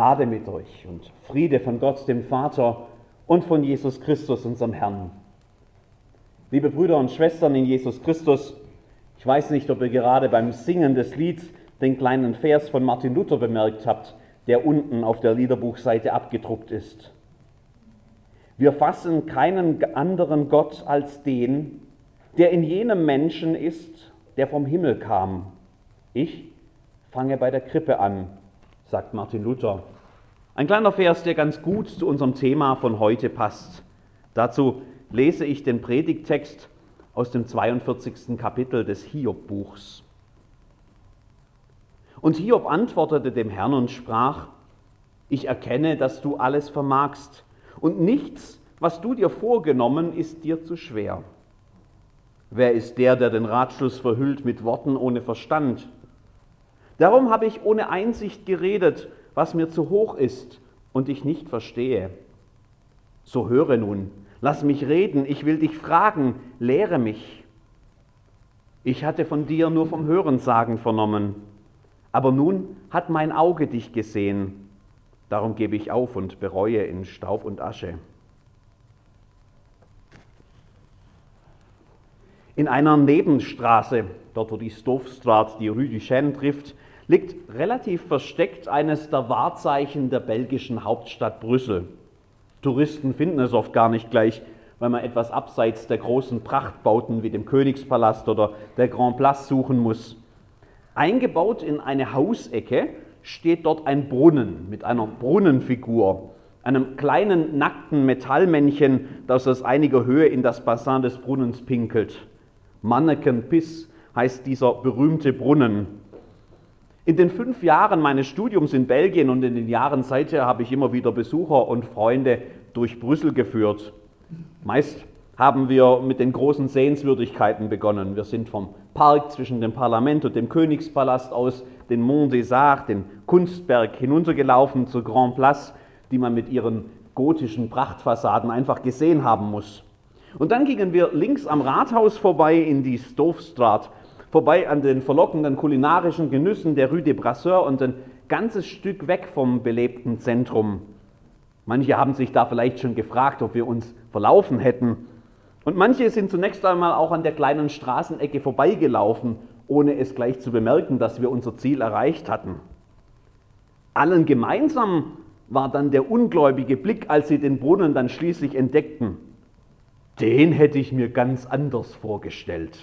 Gnade mit euch und Friede von Gott, dem Vater und von Jesus Christus, unserem Herrn. Liebe Brüder und Schwestern in Jesus Christus, ich weiß nicht, ob ihr gerade beim Singen des Lieds den kleinen Vers von Martin Luther bemerkt habt, der unten auf der Liederbuchseite abgedruckt ist. Wir fassen keinen anderen Gott als den, der in jenem Menschen ist, der vom Himmel kam. Ich fange bei der Krippe an, sagt Martin Luther. Ein kleiner Vers, der ganz gut zu unserem Thema von heute passt. Dazu lese ich den Predigttext aus dem 42. Kapitel des Hiob-Buchs. Und Hiob antwortete dem Herrn und sprach, ich erkenne, dass du alles vermagst, und nichts, was du dir vorgenommen, ist dir zu schwer. Wer ist der, der den Ratschluss verhüllt mit Worten ohne Verstand? Darum habe ich ohne Einsicht geredet, was mir zu hoch ist und ich nicht verstehe. So höre nun, lass mich reden, ich will dich fragen, lehre mich. Ich hatte von dir nur vom Hörensagen vernommen, aber nun hat mein Auge dich gesehen. Darum gebe ich auf und bereue in Staub und Asche. In einer Nebenstraße, dort wo die Stoffstraat die Rue du Chêne trifft, liegt relativ versteckt eines der Wahrzeichen der belgischen Hauptstadt Brüssel. Touristen finden es oft gar nicht gleich, weil man etwas abseits der großen Prachtbauten wie dem Königspalast oder der Grand Place suchen muss. Eingebaut in eine Hausecke steht dort ein Brunnen mit einer Brunnenfigur, einem kleinen nackten Metallmännchen, das aus einiger Höhe in das Bassin des Brunnens pinkelt. Manneken Piss heißt dieser berühmte Brunnen. In den fünf Jahren meines Studiums in Belgien und in den Jahren seither habe ich immer wieder Besucher und Freunde durch Brüssel geführt. Meist haben wir mit den großen Sehenswürdigkeiten begonnen. Wir sind vom Park zwischen dem Parlament und dem Königspalast aus den Mont des Arts, den Kunstberg, hinuntergelaufen zur Grand Place, die man mit ihren gotischen Prachtfassaden einfach gesehen haben muss. Und dann gingen wir links am Rathaus vorbei in die Stoofstraat, vorbei an den verlockenden kulinarischen Genüssen der Rue des Brasseurs und ein ganzes Stück weg vom belebten Zentrum. Manche haben sich da vielleicht schon gefragt, ob wir uns verlaufen hätten. Und manche sind zunächst einmal auch an der kleinen Straßenecke vorbeigelaufen, ohne es gleich zu bemerken, dass wir unser Ziel erreicht hatten. Allen gemeinsam war dann der ungläubige Blick, als sie den Brunnen dann schließlich entdeckten. Den hätte ich mir ganz anders vorgestellt.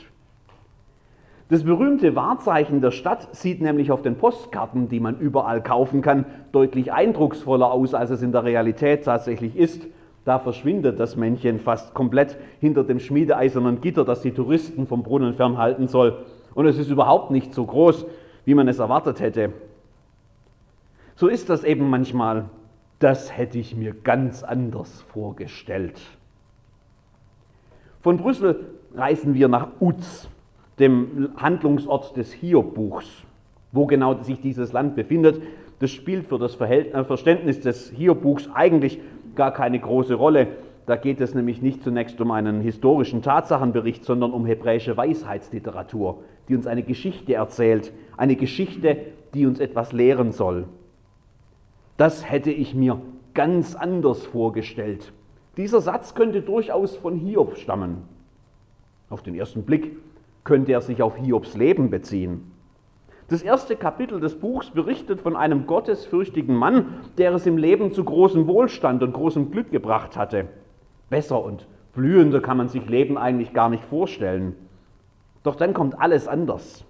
Das berühmte Wahrzeichen der Stadt sieht nämlich auf den Postkarten, die man überall kaufen kann, deutlich eindrucksvoller aus, als es in der Realität tatsächlich ist. Da verschwindet das Männchen fast komplett hinter dem schmiedeeisernen Gitter, das die Touristen vom Brunnen fernhalten soll. Und es ist überhaupt nicht so groß, wie man es erwartet hätte. So ist das eben manchmal. Das hätte ich mir ganz anders vorgestellt. Von Brüssel reisen wir nach Uz dem Handlungsort des Hiob-Buchs. Wo genau sich dieses Land befindet, das spielt für das äh, Verständnis des Hiob-Buchs eigentlich gar keine große Rolle. Da geht es nämlich nicht zunächst um einen historischen Tatsachenbericht, sondern um hebräische Weisheitsliteratur, die uns eine Geschichte erzählt, eine Geschichte, die uns etwas lehren soll. Das hätte ich mir ganz anders vorgestellt. Dieser Satz könnte durchaus von Hiob stammen. Auf den ersten Blick könnte er sich auf Hiobs Leben beziehen. Das erste Kapitel des Buchs berichtet von einem gottesfürchtigen Mann, der es im Leben zu großem Wohlstand und großem Glück gebracht hatte. Besser und blühender kann man sich Leben eigentlich gar nicht vorstellen. Doch dann kommt alles anders.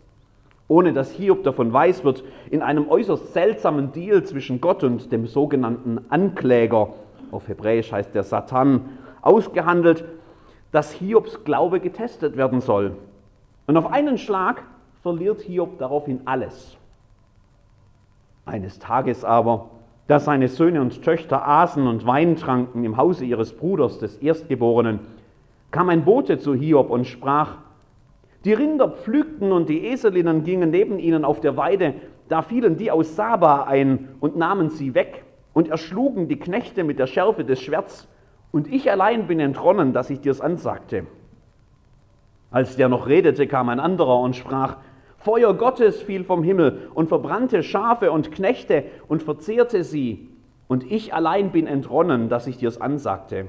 Ohne dass Hiob davon weiß, wird in einem äußerst seltsamen Deal zwischen Gott und dem sogenannten Ankläger, auf Hebräisch heißt der Satan, ausgehandelt, dass Hiobs Glaube getestet werden soll. Und auf einen Schlag verliert Hiob daraufhin alles. Eines Tages aber, da seine Söhne und Töchter aßen und Wein tranken im Hause ihres Bruders, des Erstgeborenen, kam ein Bote zu Hiob und sprach, die Rinder pflügten und die Eselinnen gingen neben ihnen auf der Weide, da fielen die aus Saba ein und nahmen sie weg und erschlugen die Knechte mit der Schärfe des Schwerts, und ich allein bin entronnen, dass ich dir's ansagte. Als der noch redete, kam ein anderer und sprach, Feuer Gottes fiel vom Himmel und verbrannte Schafe und Knechte und verzehrte sie. Und ich allein bin entronnen, dass ich dir's ansagte.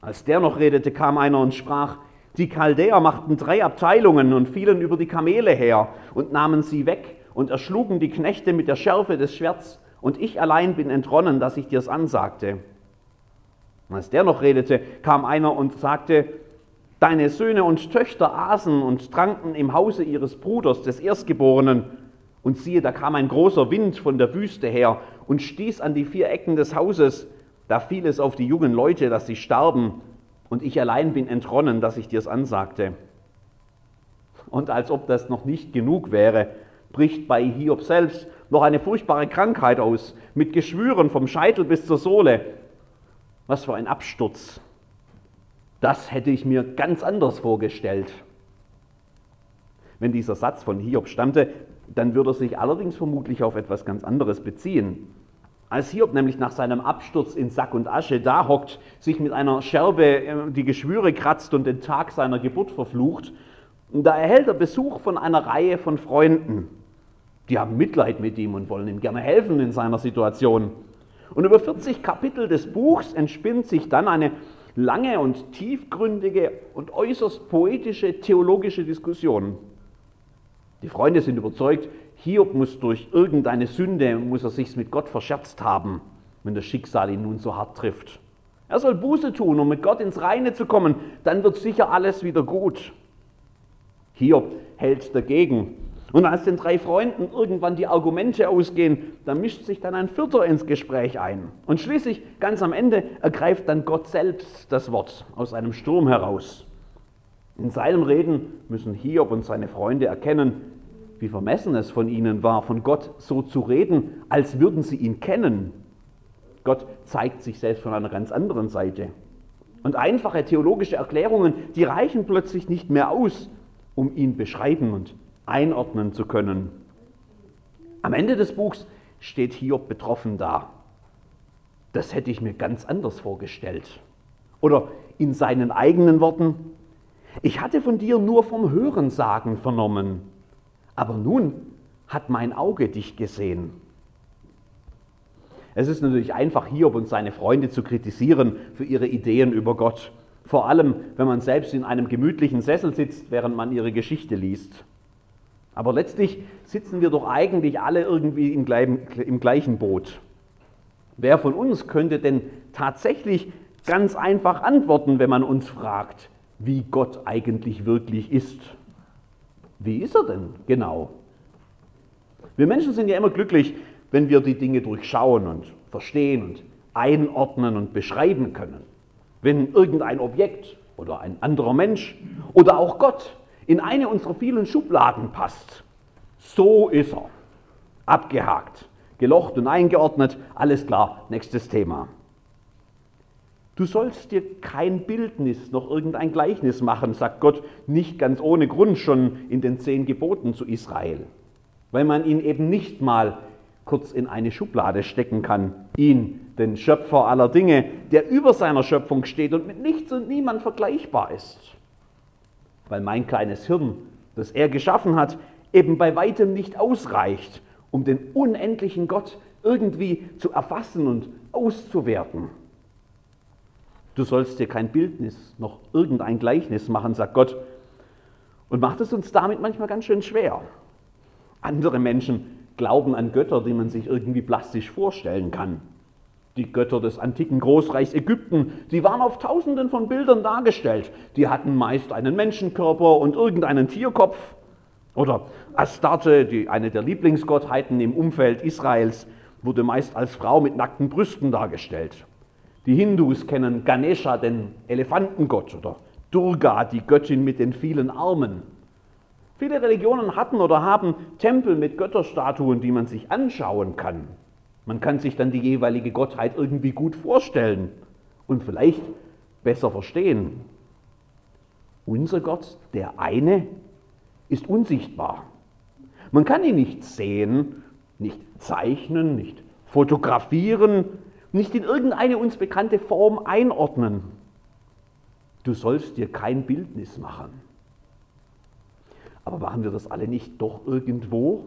Als der noch redete, kam einer und sprach, die Chaldäer machten drei Abteilungen und fielen über die Kamele her und nahmen sie weg und erschlugen die Knechte mit der Schärfe des Schwerts. Und ich allein bin entronnen, dass ich dir's ansagte. Als der noch redete, kam einer und sagte, Deine Söhne und Töchter aßen und tranken im Hause ihres Bruders, des Erstgeborenen. Und siehe, da kam ein großer Wind von der Wüste her und stieß an die vier Ecken des Hauses. Da fiel es auf die jungen Leute, dass sie starben. Und ich allein bin entronnen, dass ich dir's ansagte. Und als ob das noch nicht genug wäre, bricht bei Hiob selbst noch eine furchtbare Krankheit aus, mit Geschwüren vom Scheitel bis zur Sohle. Was für ein Absturz. Das hätte ich mir ganz anders vorgestellt. Wenn dieser Satz von Hiob stammte, dann würde er sich allerdings vermutlich auf etwas ganz anderes beziehen. Als Hiob nämlich nach seinem Absturz in Sack und Asche da hockt, sich mit einer Scherbe äh, die Geschwüre kratzt und den Tag seiner Geburt verflucht, da erhält er Besuch von einer Reihe von Freunden. Die haben Mitleid mit ihm und wollen ihm gerne helfen in seiner Situation. Und über 40 Kapitel des Buchs entspinnt sich dann eine lange und tiefgründige und äußerst poetische theologische Diskussion. Die Freunde sind überzeugt, Hiob muss durch irgendeine Sünde, muss er sich mit Gott verscherzt haben, wenn das Schicksal ihn nun so hart trifft. Er soll Buße tun, um mit Gott ins Reine zu kommen, dann wird sicher alles wieder gut. Hiob hält dagegen und als den drei Freunden irgendwann die Argumente ausgehen, da mischt sich dann ein Vierter ins Gespräch ein. Und schließlich, ganz am Ende, ergreift dann Gott selbst das Wort aus einem Sturm heraus. In seinem Reden müssen Hiob und seine Freunde erkennen, wie vermessen es von ihnen war, von Gott so zu reden, als würden sie ihn kennen. Gott zeigt sich selbst von einer ganz anderen Seite. Und einfache theologische Erklärungen, die reichen plötzlich nicht mehr aus, um ihn beschreiben und einordnen zu können. Am Ende des Buchs steht Hiob betroffen da. Das hätte ich mir ganz anders vorgestellt. Oder in seinen eigenen Worten, ich hatte von dir nur vom Hörensagen vernommen, aber nun hat mein Auge dich gesehen. Es ist natürlich einfach, Hiob und seine Freunde zu kritisieren für ihre Ideen über Gott. Vor allem, wenn man selbst in einem gemütlichen Sessel sitzt, während man ihre Geschichte liest. Aber letztlich sitzen wir doch eigentlich alle irgendwie im gleichen Boot. Wer von uns könnte denn tatsächlich ganz einfach antworten, wenn man uns fragt, wie Gott eigentlich wirklich ist? Wie ist er denn genau? Wir Menschen sind ja immer glücklich, wenn wir die Dinge durchschauen und verstehen und einordnen und beschreiben können. Wenn irgendein Objekt oder ein anderer Mensch oder auch Gott in eine unserer vielen Schubladen passt. So ist er. Abgehakt, gelocht und eingeordnet, alles klar, nächstes Thema. Du sollst dir kein Bildnis noch irgendein Gleichnis machen, sagt Gott, nicht ganz ohne Grund schon in den zehn Geboten zu Israel, weil man ihn eben nicht mal kurz in eine Schublade stecken kann, ihn, den Schöpfer aller Dinge, der über seiner Schöpfung steht und mit nichts und niemand vergleichbar ist weil mein kleines Hirn, das er geschaffen hat, eben bei weitem nicht ausreicht, um den unendlichen Gott irgendwie zu erfassen und auszuwerten. Du sollst dir kein Bildnis noch irgendein Gleichnis machen, sagt Gott, und macht es uns damit manchmal ganz schön schwer. Andere Menschen glauben an Götter, die man sich irgendwie plastisch vorstellen kann. Die Götter des antiken Großreichs Ägypten, die waren auf tausenden von Bildern dargestellt. Die hatten meist einen Menschenkörper und irgendeinen Tierkopf. Oder Astarte, die, eine der Lieblingsgottheiten im Umfeld Israels, wurde meist als Frau mit nackten Brüsten dargestellt. Die Hindus kennen Ganesha, den Elefantengott, oder Durga, die Göttin mit den vielen Armen. Viele Religionen hatten oder haben Tempel mit Götterstatuen, die man sich anschauen kann. Man kann sich dann die jeweilige Gottheit irgendwie gut vorstellen und vielleicht besser verstehen. Unser Gott, der eine, ist unsichtbar. Man kann ihn nicht sehen, nicht zeichnen, nicht fotografieren, nicht in irgendeine uns bekannte Form einordnen. Du sollst dir kein Bildnis machen. Aber machen wir das alle nicht doch irgendwo?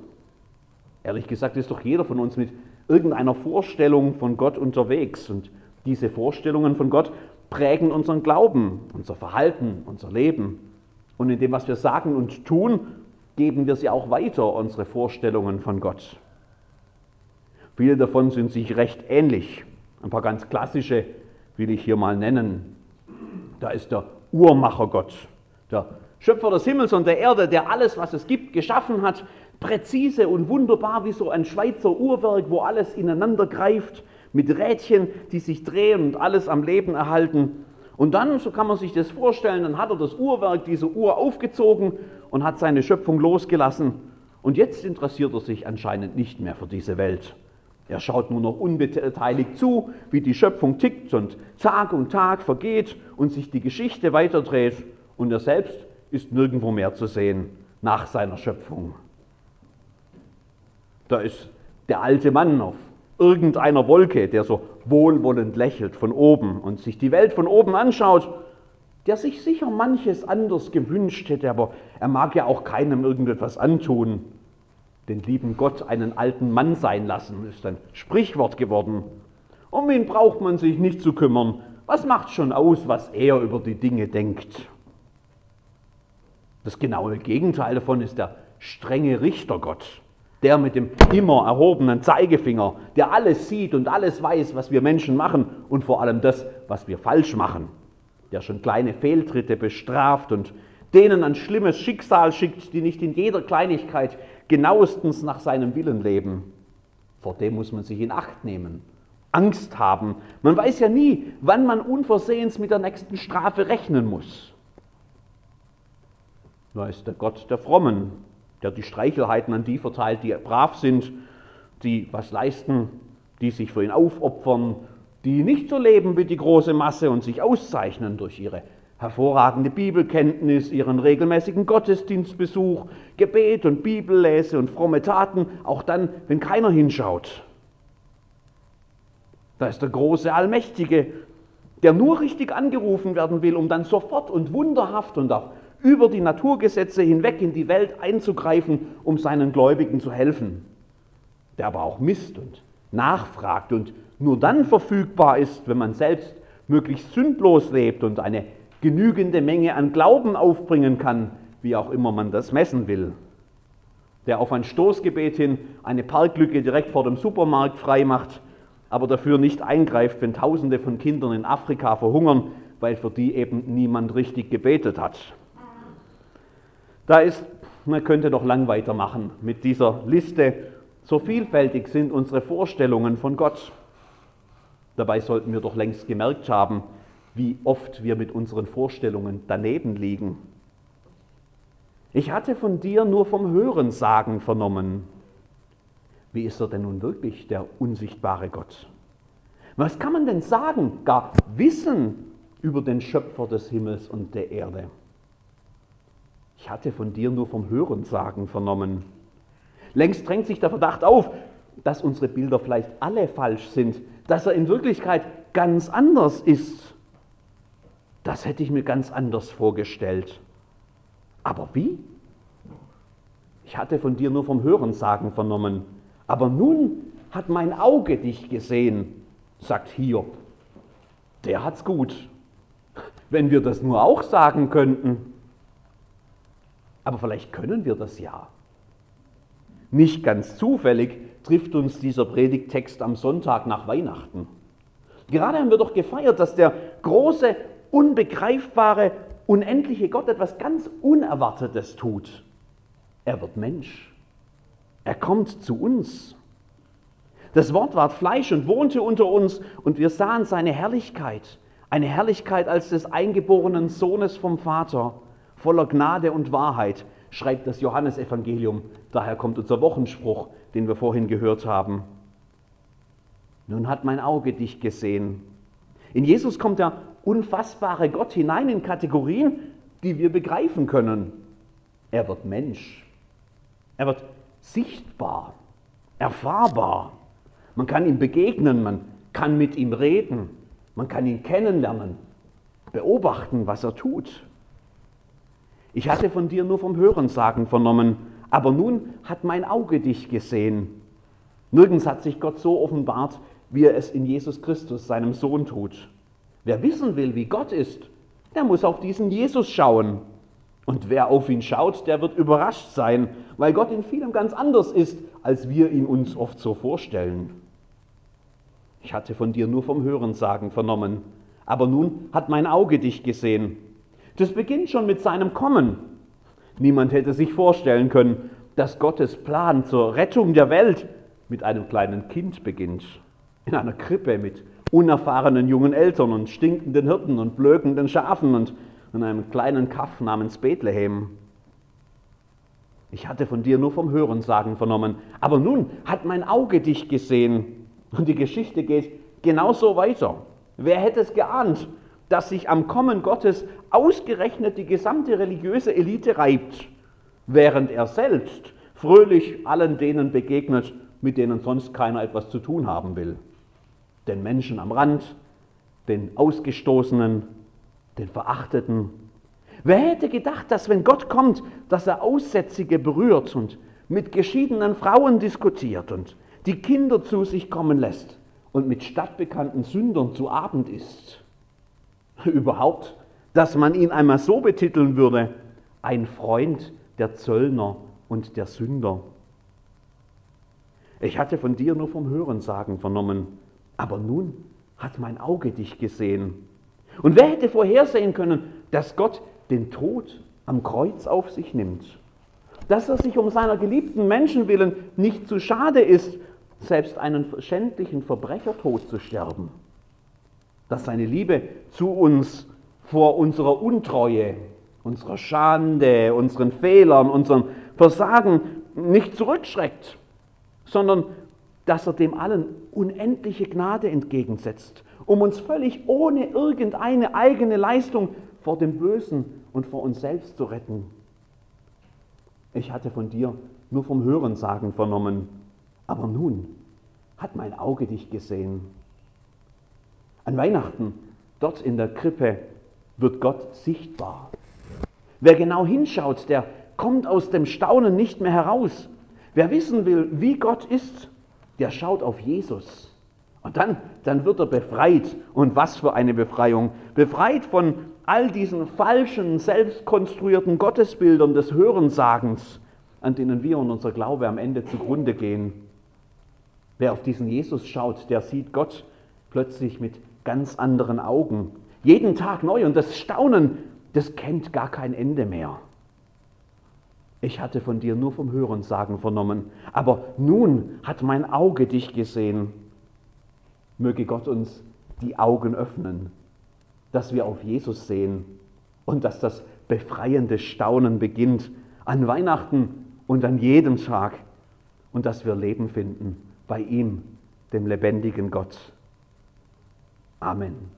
Ehrlich gesagt ist doch jeder von uns mit irgendeiner Vorstellung von Gott unterwegs. Und diese Vorstellungen von Gott prägen unseren Glauben, unser Verhalten, unser Leben. Und in dem, was wir sagen und tun, geben wir sie auch weiter, unsere Vorstellungen von Gott. Viele davon sind sich recht ähnlich. Ein paar ganz klassische will ich hier mal nennen. Da ist der Uhrmacher Gott, der Schöpfer des Himmels und der Erde, der alles, was es gibt, geschaffen hat, präzise und wunderbar wie so ein Schweizer Uhrwerk, wo alles ineinander greift, mit Rädchen, die sich drehen und alles am Leben erhalten. Und dann, so kann man sich das vorstellen, dann hat er das Uhrwerk, diese Uhr aufgezogen und hat seine Schöpfung losgelassen. Und jetzt interessiert er sich anscheinend nicht mehr für diese Welt. Er schaut nur noch unbeteiligt zu, wie die Schöpfung tickt und Tag und Tag vergeht und sich die Geschichte weiterdreht und er selbst ist nirgendwo mehr zu sehen nach seiner Schöpfung. Da ist der alte Mann auf irgendeiner Wolke, der so wohlwollend lächelt von oben und sich die Welt von oben anschaut, der sich sicher manches anders gewünscht hätte, aber er mag ja auch keinem irgendetwas antun. Den lieben Gott einen alten Mann sein lassen, ist ein Sprichwort geworden. Um ihn braucht man sich nicht zu kümmern. Was macht schon aus, was er über die Dinge denkt? Das genaue Gegenteil davon ist der strenge Richtergott, der mit dem immer erhobenen Zeigefinger, der alles sieht und alles weiß, was wir Menschen machen und vor allem das, was wir falsch machen, der schon kleine Fehltritte bestraft und denen ein schlimmes Schicksal schickt, die nicht in jeder Kleinigkeit genauestens nach seinem Willen leben. Vor dem muss man sich in Acht nehmen, Angst haben. Man weiß ja nie, wann man unversehens mit der nächsten Strafe rechnen muss. Da ist der Gott der Frommen, der die Streichelheiten an die verteilt, die brav sind, die was leisten, die sich für ihn aufopfern, die nicht so leben wie die große Masse und sich auszeichnen durch ihre hervorragende Bibelkenntnis, ihren regelmäßigen Gottesdienstbesuch, Gebet und Bibellese und fromme Taten, auch dann, wenn keiner hinschaut. Da ist der große Allmächtige, der nur richtig angerufen werden will, um dann sofort und wunderhaft und auch über die Naturgesetze hinweg in die Welt einzugreifen, um seinen Gläubigen zu helfen, der aber auch misst und nachfragt und nur dann verfügbar ist, wenn man selbst möglichst sündlos lebt und eine genügende Menge an Glauben aufbringen kann, wie auch immer man das messen will. Der auf ein Stoßgebet hin eine Parklücke direkt vor dem Supermarkt freimacht, aber dafür nicht eingreift, wenn Tausende von Kindern in Afrika verhungern, weil für die eben niemand richtig gebetet hat. Da ist, man könnte doch lang weitermachen mit dieser Liste. So vielfältig sind unsere Vorstellungen von Gott. Dabei sollten wir doch längst gemerkt haben, wie oft wir mit unseren Vorstellungen daneben liegen. Ich hatte von dir nur vom Hörensagen vernommen. Wie ist er denn nun wirklich, der unsichtbare Gott? Was kann man denn sagen, gar wissen über den Schöpfer des Himmels und der Erde? Ich hatte von dir nur vom Hörensagen vernommen. Längst drängt sich der Verdacht auf, dass unsere Bilder vielleicht alle falsch sind, dass er in Wirklichkeit ganz anders ist. Das hätte ich mir ganz anders vorgestellt. Aber wie? Ich hatte von dir nur vom Hörensagen vernommen, aber nun hat mein Auge dich gesehen, sagt Hiob. Der hat's gut. Wenn wir das nur auch sagen könnten. Aber vielleicht können wir das ja. Nicht ganz zufällig trifft uns dieser Predigttext am Sonntag nach Weihnachten. Gerade haben wir doch gefeiert, dass der große, unbegreifbare, unendliche Gott etwas ganz Unerwartetes tut. Er wird Mensch. Er kommt zu uns. Das Wort ward Fleisch und wohnte unter uns und wir sahen seine Herrlichkeit. Eine Herrlichkeit als des eingeborenen Sohnes vom Vater voller Gnade und Wahrheit, schreibt das Johannesevangelium. Daher kommt unser Wochenspruch, den wir vorhin gehört haben. Nun hat mein Auge dich gesehen. In Jesus kommt der unfassbare Gott hinein in Kategorien, die wir begreifen können. Er wird Mensch. Er wird sichtbar, erfahrbar. Man kann ihm begegnen, man kann mit ihm reden, man kann ihn kennenlernen, beobachten, was er tut. Ich hatte von dir nur vom Hörensagen vernommen, aber nun hat mein Auge dich gesehen. Nirgends hat sich Gott so offenbart, wie er es in Jesus Christus, seinem Sohn, tut. Wer wissen will, wie Gott ist, der muss auf diesen Jesus schauen. Und wer auf ihn schaut, der wird überrascht sein, weil Gott in vielem ganz anders ist, als wir ihn uns oft so vorstellen. Ich hatte von dir nur vom Hörensagen vernommen, aber nun hat mein Auge dich gesehen. Das beginnt schon mit seinem Kommen. Niemand hätte sich vorstellen können, dass Gottes Plan zur Rettung der Welt mit einem kleinen Kind beginnt. In einer Krippe mit unerfahrenen jungen Eltern und stinkenden Hirten und blökenden Schafen und in einem kleinen Kaff namens Bethlehem. Ich hatte von dir nur vom Hörensagen vernommen, aber nun hat mein Auge dich gesehen. Und die Geschichte geht genauso weiter. Wer hätte es geahnt, dass sich am Kommen Gottes ausgerechnet die gesamte religiöse Elite reibt, während er selbst fröhlich allen denen begegnet, mit denen sonst keiner etwas zu tun haben will. Den Menschen am Rand, den Ausgestoßenen, den Verachteten. Wer hätte gedacht, dass wenn Gott kommt, dass er Aussätzige berührt und mit geschiedenen Frauen diskutiert und die Kinder zu sich kommen lässt und mit stadtbekannten Sündern zu Abend isst? Überhaupt, dass man ihn einmal so betiteln würde, ein Freund der Zöllner und der Sünder. Ich hatte von dir nur vom Hörensagen vernommen, aber nun hat mein Auge dich gesehen. Und wer hätte vorhersehen können, dass Gott den Tod am Kreuz auf sich nimmt? Dass er sich um seiner geliebten Menschen willen nicht zu schade ist, selbst einen schändlichen Verbrechertod zu sterben? Dass seine Liebe zu uns vor unserer Untreue, unserer Schande, unseren Fehlern, unserem Versagen nicht zurückschreckt, sondern dass er dem allen unendliche Gnade entgegensetzt, um uns völlig ohne irgendeine eigene Leistung vor dem Bösen und vor uns selbst zu retten. Ich hatte von dir nur vom Hörensagen vernommen, aber nun hat mein Auge dich gesehen. An Weihnachten, dort in der Krippe, wird Gott sichtbar. Wer genau hinschaut, der kommt aus dem Staunen nicht mehr heraus. Wer wissen will, wie Gott ist, der schaut auf Jesus. Und dann, dann wird er befreit. Und was für eine Befreiung. Befreit von all diesen falschen, selbstkonstruierten Gottesbildern des Hörensagens, an denen wir und unser Glaube am Ende zugrunde gehen. Wer auf diesen Jesus schaut, der sieht Gott plötzlich mit ganz anderen Augen. Jeden Tag neu. Und das Staunen, das kennt gar kein Ende mehr. Ich hatte von dir nur vom Hörensagen vernommen, aber nun hat mein Auge dich gesehen. Möge Gott uns die Augen öffnen, dass wir auf Jesus sehen und dass das befreiende Staunen beginnt an Weihnachten und an jedem Tag und dass wir Leben finden bei ihm, dem lebendigen Gott. Amen.